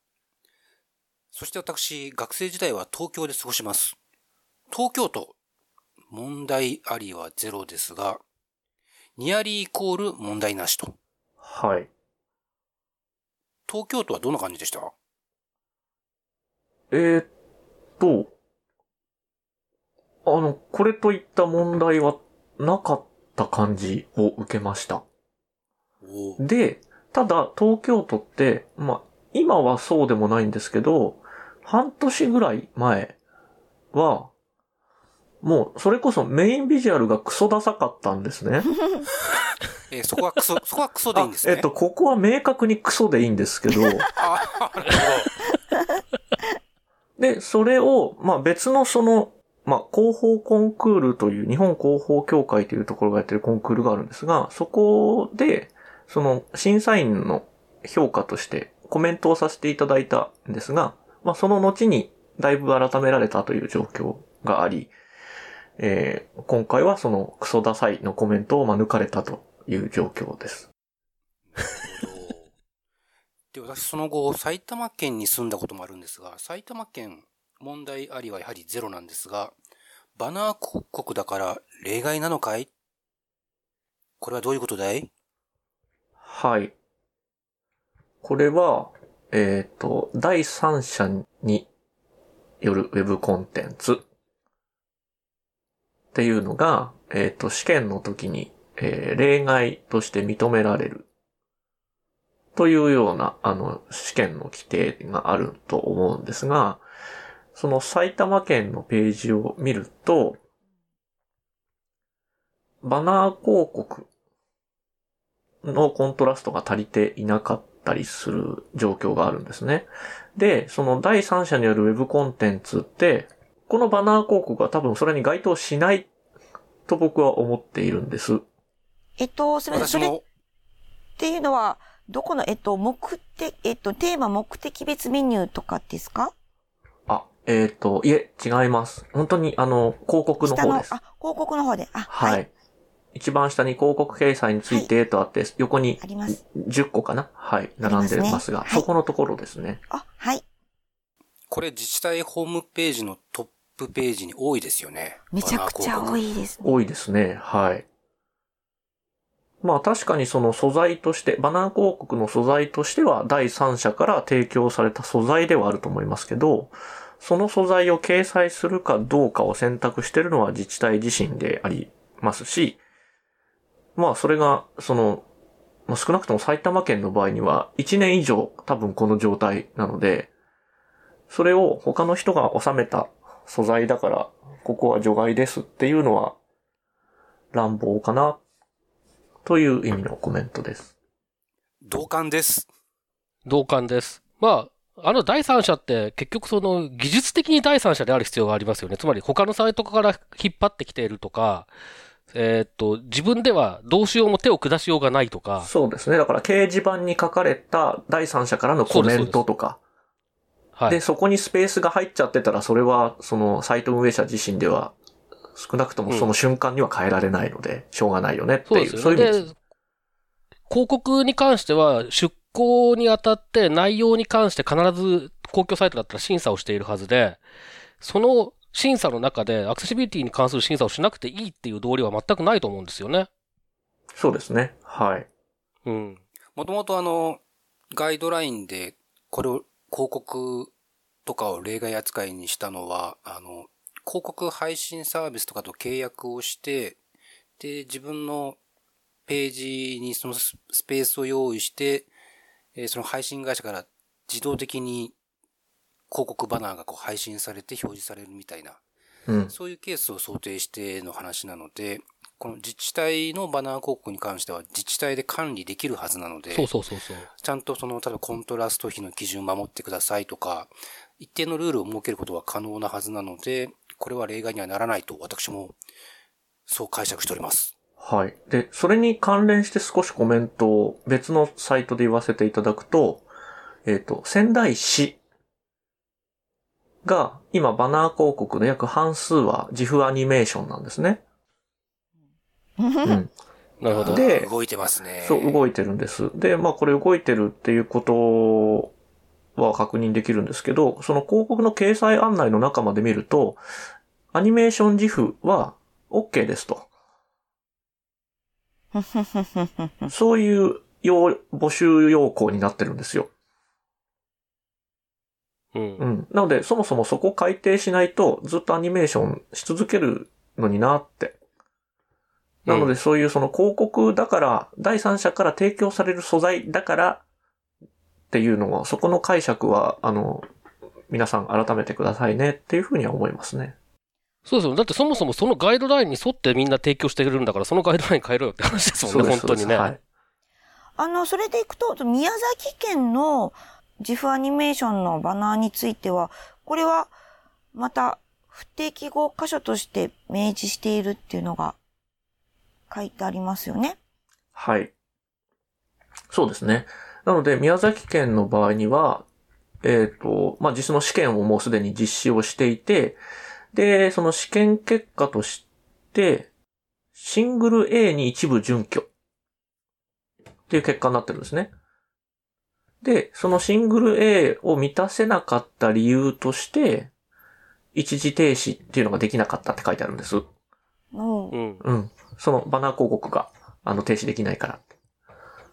そして私、学生時代は東京で過ごします。東京都、問題ありはゼロですが、ニアリーイコール問題なしと。はい。東京都はどんな感じでした？えー、っと、あの、これといった問題はなかった感じを受けました。で、ただ東京都って、まあ、今はそうでもないんですけど、半年ぐらい前は、もう、それこそメインビジュアルがクソダサかったんですね。えー、そこはクソ、そこはクソでいいんですね。えっと、ここは明確にクソでいいんですけど。あなるで、それを、まあ別のその、まあ広報コンクールという、日本広報協会というところがやってるコンクールがあるんですが、そこで、その審査員の評価としてコメントをさせていただいたんですが、まあその後にだいぶ改められたという状況があり、えー、今回はそのクソダサいのコメントをま抜かれたという状況です。で、私その後、埼玉県に住んだこともあるんですが、埼玉県問題ありはやはりゼロなんですが、バナー広告だから例外なのかい？これはどういうことだい？はい。これは、えっ、ー、と、第三者によるウェブコンテンツっていうのが、えっ、ー、と、試験の時に、えー、例外として認められる。というような、あの、試験の規定があると思うんですが、その埼玉県のページを見ると、バナー広告のコントラストが足りていなかったりする状況があるんですね。で、その第三者によるウェブコンテンツって、このバナー広告は多分それに該当しないと僕は思っているんです。えっと、すみません。それっていうのは、どこの、えっと、目的、えっと、テーマ目的別メニューとかですか？あ、えっ、ー、と、いえ、違います。本当に、あの、広告の方です。あ、広告の方で。あ、はい、はい。一番下に広告掲載についてとあって、はい、横に10個かな？はい、並んでますが、すねはい、そこのところですね。あ、はい。これ自治体ホームページのトップページに多いですよね。めちゃくちゃ多いですね。多いですね。はい。まあ確かにその素材として、バナー広告の素材としては第三者から提供された素材ではあると思いますけど、その素材を掲載するかどうかを選択しているのは自治体自身でありますし、まあそれが、その、まあ、少なくとも埼玉県の場合には1年以上多分この状態なので、それを他の人が収めた素材だから、ここは除外ですっていうのは乱暴かな、という意味のコメントです。同感です。同感です。まあ、あの第三者って結局その技術的に第三者である必要がありますよね。つまり他のサイトから引っ張ってきているとか、えー、っと、自分ではどうしようも手を下しようがないとか。そうですね。だから掲示板に書かれた第三者からのコメントとか。はい。で、そこにスペースが入っちゃってたら、それは、その、サイト運営者自身では、少なくともその瞬間には変えられないので、うん、しょうがないよねっていう、そういう意味です。広告に関しては、出稿にあたって内容に関して必ず公共サイトだったら審査をしているはずで、その審査の中でアクセシビリティに関する審査をしなくていいっていう道理は全くないと思うんですよね。そうですね。はい。うん。もともとあの、ガイドラインで、これを広告とかを例外扱いにしたのは、あの、広告配信サービスとかと契約をして、で、自分のページにそのスペースを用意して、えその配信会社から自動的に広告バナーがこう配信されて表示されるみたいな、うん、そういうケースを想定しての話なので、この自治体のバナー広告に関しては自治体で管理できるはずなので、そうそうそうそう。ちゃんとその、例えばコントラスト比の基準を守ってくださいとか、一定のルールを設けることは可能なはずなので、これは例外にはならないと私もそう解釈しております。はい。で、それに関連して少しコメントを別のサイトで言わせていただくと、えっ、ー、と、仙台市が今バナー広告の約半数は自負アニメーションなんですね。うん。なるほど。で、動いてますね。そう、動いてるんです。で、まあこれ動いてるっていうことは確認できるんですけど、その広告の掲載案内の中まで見ると、アニメーション自負は OK ですと。そういう要募集要項になってるんですよ。うん。うん。なので、そもそもそこ改定しないと、ずっとアニメーションし続けるのになって。なので、そういうその広告だから、第三者から提供される素材だから、っていうのは、そこの解釈は、あの、皆さん改めてくださいねっていうふうには思いますね。そうですよ。だってそもそもそのガイドラインに沿ってみんな提供してくれるんだから、そのガイドライン変えろよって話ですもんね、本当にね。はい、あの、それでいくと、宮崎県の自負アニメーションのバナーについては、これはまた不適合箇所として明示しているっていうのが書いてありますよね。はい。そうですね。なので、宮崎県の場合には、えっ、ー、と、まあ、実の試験をもうすでに実施をしていて、で、その試験結果として、シングル A に一部準拠っていう結果になってるんですね。で、そのシングル A を満たせなかった理由として、一時停止っていうのができなかったって書いてあるんです。うん。うん。そのバナー広告が、あの、停止できないから。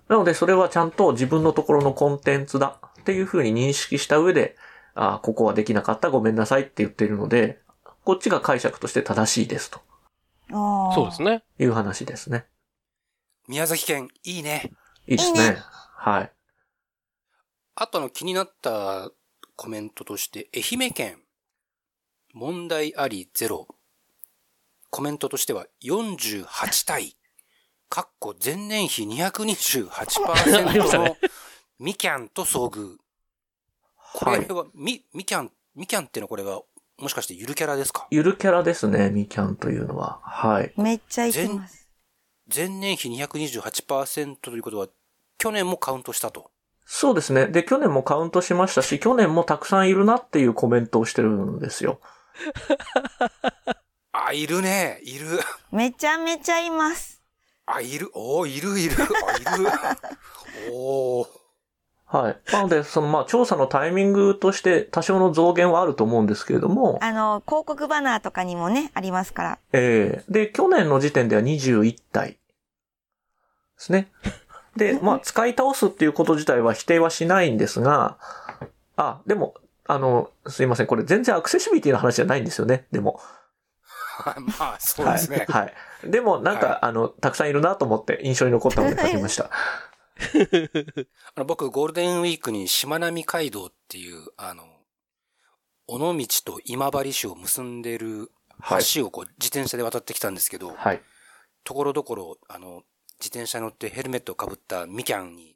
なので、それはちゃんと自分のところのコンテンツだっていうふうに認識した上で、ああ、ここはできなかった、ごめんなさいって言っているので、こっちが解釈として正しいですと。ああ。そうですね。いう話ですね。宮崎県、いいね。いいですね。いいねはい。あとの気になったコメントとして、愛媛県、問題ありゼロ。コメントとしては48対、かっこ前年比228%のミキャンと遭遇。これは、ミ、ミキャン、ミキャンってのはこれは、もしかしてゆるキャラですか？ゆるキャラですね、ミキャンというのは。はい。めっちゃいきます。前年比228%ということは、去年もカウントしたと。そうですね。で、去年もカウントしましたし、去年もたくさんいるなっていうコメントをしてるんですよ。あ、いるね。いる。めちゃめちゃいます。あ、いる。おいるいる。あ、いる。おはい。なので、その、まあ、調査のタイミングとして多少の増減はあると思うんですけれども。あの、広告バナーとかにもね、ありますから。ええー、で、去年の時点では21体ですね。で、まあ、使い倒すっていうこと自体は否定はしないんですが、あ、でも、あの、すいません。これ全然アクセシビリティの話じゃないんですよね。でも。まあ、そうですね。はい。はい、でも、なんか、はい、あの、たくさんいるなと思って印象に残ったので書きました。あの僕、ゴールデンウィークにしまなみ海道っていう、あの、尾道と今治市を結んでる橋をこう、自転車で渡ってきたんですけど、はい。ところどころ、あの、自転車乗ってヘルメットをかぶったミキャンに、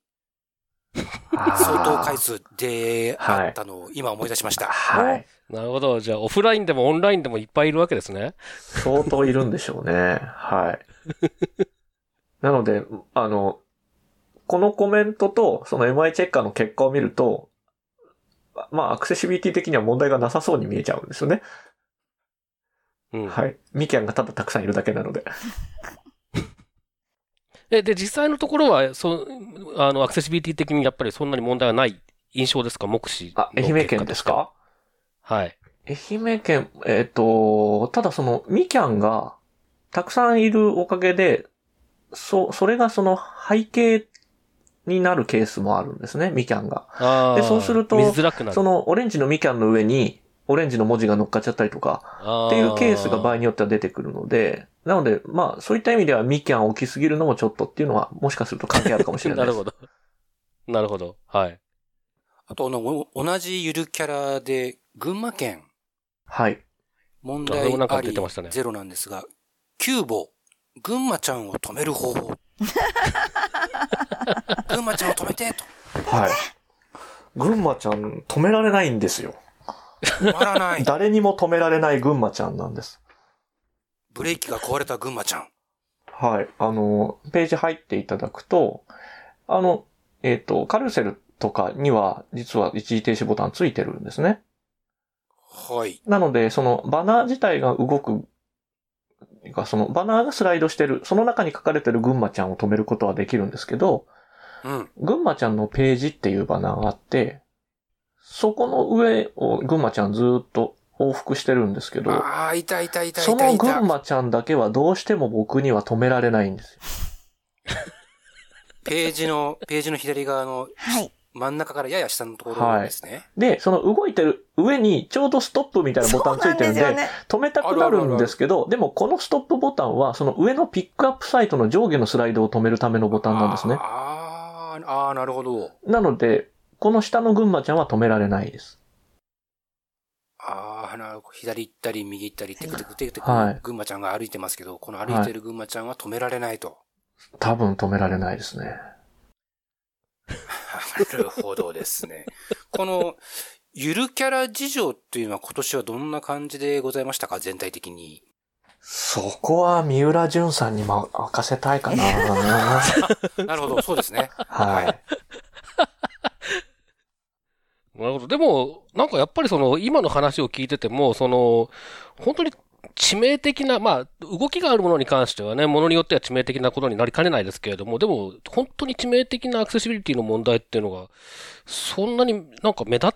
相当回数であったのを今思い出しました。はい。なるほど。じゃあ、オフラインでもオンラインでもいっぱいいるわけですね。相当いるんでしょうね。はい。なので、あの、このコメントと、その MI チェッカーの結果を見ると、まあ、アクセシビリティ的には問題がなさそうに見えちゃうんですよね。うん、はい。ミキャンがただたくさんいるだけなので。え、で、実際のところは、そあの、アクセシビリティ的にやっぱりそんなに問題はない印象ですか？目視。あ、愛媛県ですか？はい。愛媛県、えっ、ー、と、ただその、みきゃんが、たくさんいるおかげで、そ、それがその背景になるケースもあるんですね、みきゃんが。で、そうすると、そのオレンジのみきゃんの上に、オレンジの文字が乗っかっちゃったりとか、っていうケースが場合によっては出てくるので、なので、まあ、そういった意味ではミキャン起きすぎるのもちょっとっていうのは、もしかすると関係あるかもしれないです。なるほど。なるほど。はい。あと、同じゆるキャラで、群馬県。はい。問題ありゼロなんですが、キューボ、群馬ちゃんを止める方法。群馬ちゃんを止めてと。はい。群馬ちゃん止められないんですよ。止まらない。誰にも止められない群馬ちゃんなんです。ブレーキが壊れた群馬ちゃん。はい。あの、ページ入っていただくと、あの、えっ、ー、と、カルセルとかには、実は一時停止ボタンついてるんですね。はい。なので、そのバナー自体が動く、そのバナーがスライドしてる、その中に書かれてる群馬ちゃんを止めることはできるんですけど、うん。群馬ちゃんのページっていうバナーがあって、そこの上を群馬ちゃんずっと往復してるんですけど、ああ、いたいたいたいたその群馬ちゃんだけはどうしても僕には止められないんですよ。ページの、ページの左側の、はい。真ん中からやや下のところですね、はい。で、その動いてる上にちょうどストップみたいなボタンついてるんで、でね、止めたくなるんですけど、でもこのストップボタンはその上のピックアップサイトの上下のスライドを止めるためのボタンなんですね。ああ、なるほど。なので、この下の群馬ちゃんは止められないです。ああ、花、左行ったり、右行ったり、テクテクテクテク、はい群馬ちゃんが歩いてますけど、この歩いてる群馬ちゃんは止められないと。多分止められないですね。なるほどですね。この、ゆるキャラ事情っていうのは今年はどんな感じでございましたか？全体的に。そこは三浦淳さんに任せたいかな なるほど、そうですね。はい。なるほど。でも、なんかやっぱりその、今の話を聞いてても、その、本当に致命的な、まあ、動きがあるものに関してはね、ものによっては致命的なことになりかねないですけれども、でも、本当に致命的なアクセシビリティの問題っていうのが、そんなになんか目立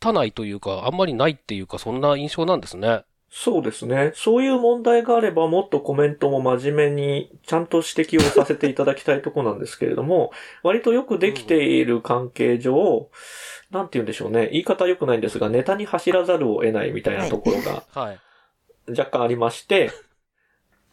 たないというか、あんまりないっていうか、そんな印象なんですね。そうですね。そういう問題があればもっとコメントも真面目にちゃんと指摘をさせていただきたいとこなんですけれども、割とよくできている関係上、なんて言うんでしょうね。言い方良くないんですが、ネタに走らざるを得ないみたいなところがはい。若干ありまして、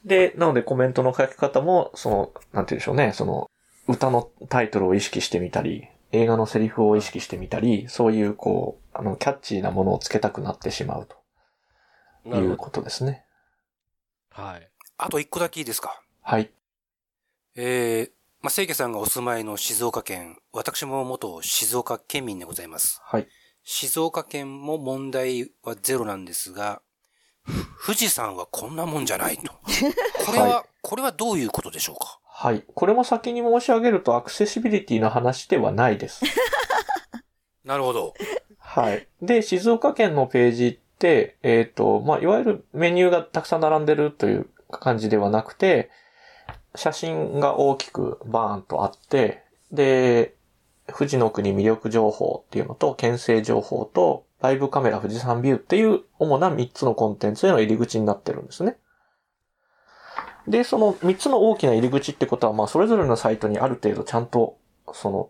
で、なのでコメントの書き方も、その、なんて言うんでしょうね、その、歌のタイトルを意識してみたり、映画のセリフを意識してみたり、そういうこう、あの、キャッチーなものをつけたくなってしまうというなるほど。ことですね。はい。あと一個だけいいですか？はい。えー、まあ、聖家さんがお住まいの静岡県、私も元静岡県民でございます。はい。静岡県も問題はゼロなんですが、富士山はこんなもんじゃないと。これは、はこれはどういうことでしょうか？はい。これも先に申し上げるとアクセシビリティの話ではないです。なるほど。はい。で、静岡県のページって、えっ、と、まあ、いわゆるメニューがたくさん並んでるという感じではなくて、写真が大きくバーンとあって、で、富士の国魅力情報っていうのと、県政情報と、ライブカメラ富士山ビューっていう主な3つのコンテンツへの入り口になってるんですね。で、その3つの大きな入り口ってことは、まあ、それぞれのサイトにある程度ちゃんと、その、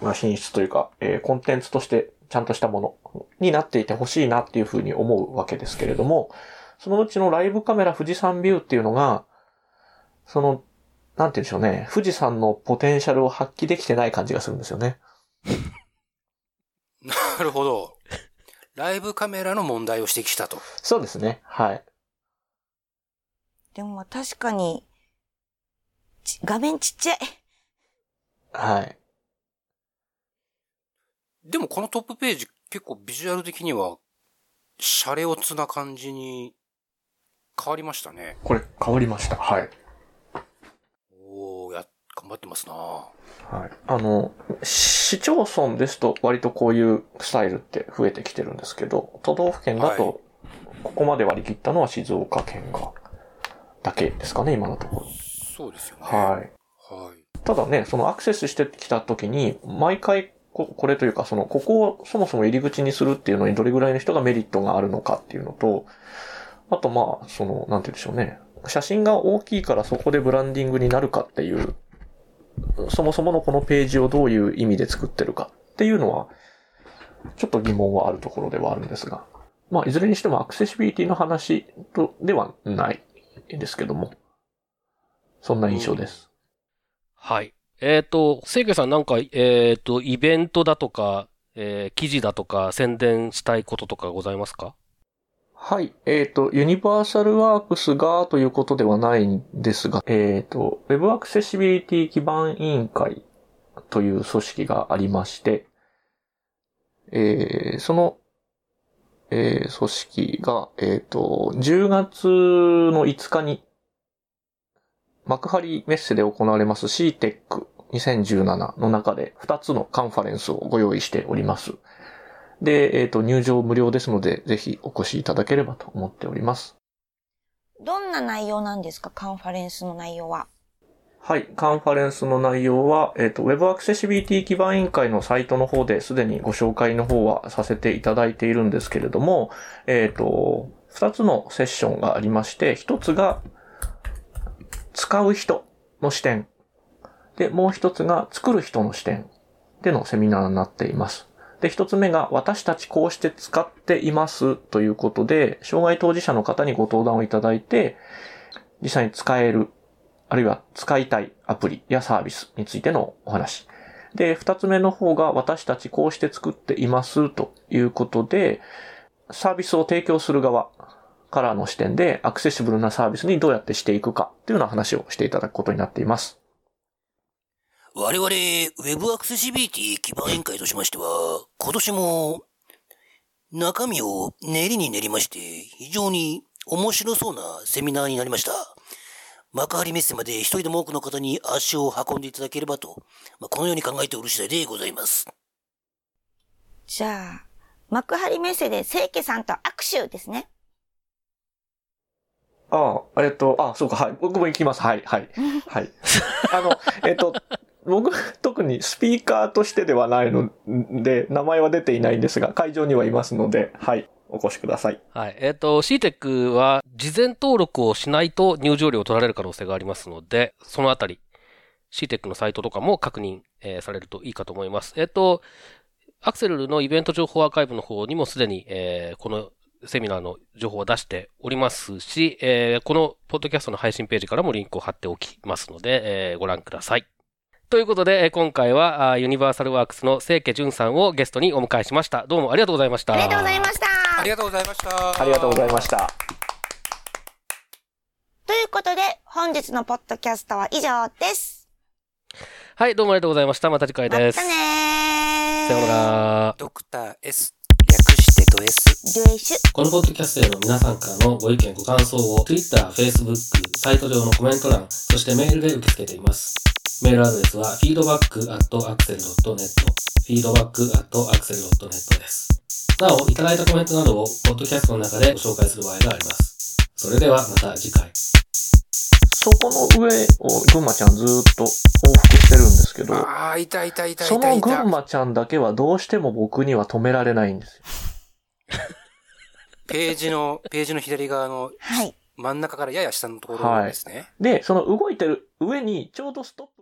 まあ、品質というか、えーコンテンツとしてちゃんとしたものになっていてほしいなっていうふうに思うわけですけれども、そのうちのライブカメラ富士山ビューっていうのが、その、なんて言うんでしょうね、富士山のポテンシャルを発揮できてない感じがするんですよね。なるほど。ライブカメラの問題を指摘したと。そうですね。はい。でもまあ確かに、ち画面ちっちゃい。はい。でもこのトップページ結構ビジュアル的には、シャレオツな感じに変わりましたね。これ変わりました。はい。頑張ってますなはい。あの、市町村ですと割とこういうスタイルって増えてきてるんですけど、都道府県だはいと、ここまで割り切ったのは静岡県が、だけですかね、今のところ。そうですよね。はい。はい。ただね、そのアクセスしてきた時に、毎回こ、これというか、その、ここをそもそも入り口にするっていうのにどれぐらいの人がメリットがあるのかっていうのと、あとまあ、その、なんて言うんでしょうね。写真が大きいからそこでブランディングになるかっていう、そもそものこのページをどういう意味で作ってるかっていうのは、ちょっと疑問はあるところではあるんですが。まあ、いずれにしてもアクセシビリティの話とではないですけども。そんな印象です。はい。えっ、と、聖家さんなんか、えっ、と、イベントだとか、えー記事だとか、宣伝したいこととかございますか？はい。えっ、と、ユニバーサルワークスがということではないんですが、えっ、と、Web アクセシビリティ基盤委員会という組織がありまして、えーその、えー組織が、えっ、と、10月の5日に、幕張メッセで行われます CTEC2017 の中で2つのカンファレンスをご用意しております。で、えっ、と、入場無料ですので、ぜひお越しいただければと思っております。どんな内容なんですか？カンファレンスの内容は。はい。カンファレンスの内容は、えっ、と、Web アクセシビリティ基盤委員会のサイトの方ですでにご紹介の方はさせていただいているんですけれども、えっ、と、二つのセッションがありまして、一つが、使う人の視点。で、もう一つが作る人の視点でのセミナーになっています。で、一つ目が私たちこうして使っていますということで、障害当事者の方にご登壇をいただいて、実際に使える、あるいは使いたいアプリやサービスについてのお話。で、二つ目の方が私たちこうして作っていますということで、サービスを提供する側からの視点でアクセシブルなサービスにどうやってしていくかっていうような話をしていただくことになっています。我々、ウェブアクセシビリティ基盤委員会としましては、今年も中身を練りに練りまして、非常に面白そうなセミナーになりました。幕張メッセまで一人でも多くの方に足を運んでいただければと、まあ、このように考えておる次第でございます。じゃあ、幕張メッセで清家さんと握手ですね。ああ、えっと、あそうか、はい。僕も行きます。はい、はい。はい。あの、えっと、僕、特にスピーカーとしてではないので、名前は出ていないんですが、会場にはいますので、はい。お越しください。はい。えっ、ー、と、CTEC は事前登録をしないと入場料を取られる可能性がありますので、そのあたり、CTEC のサイトとかも確認、えー、されるといいかと思います。えっ、ー、と、アクセルのイベント情報アーカイブの方にもすでに、えー、このセミナーの情報を出しておりますし、えー、このポッドキャストの配信ページからもリンクを貼っておきますので、えー、ご覧ください。ということで、今回はユニバーサルワークスの清家淳さんをゲストにお迎えしました。どうもありがとうございました。ありがとうございました。ありがとうございました。ありがとうございました。ということで、本日のポッドキャストは以上です。はい、どうもありがとうございました。また次回です。またねさようなら。ドクター S。略してド S。ド S。このポッドキャストへの皆さんからのご意見、ご感想を Twitter、Facebook、サイト上のコメント欄、そしてメールで受け付けています。メールアドレスは feedback.axel.net feedback.axel.net です。なお、いただいたコメントなどを、ポッドキャストの中でご紹介する場合があります。それではまた次回。そこの上を群馬ちゃんずっと往復してるんですけど、ああ、いたいたいたいたその群馬ちゃんだけはどうしても僕には止められないんですよ。ページの、ページの左側の、はい。真ん中からやや下のところですね。はい、で、その動いてる上にちょうどストップ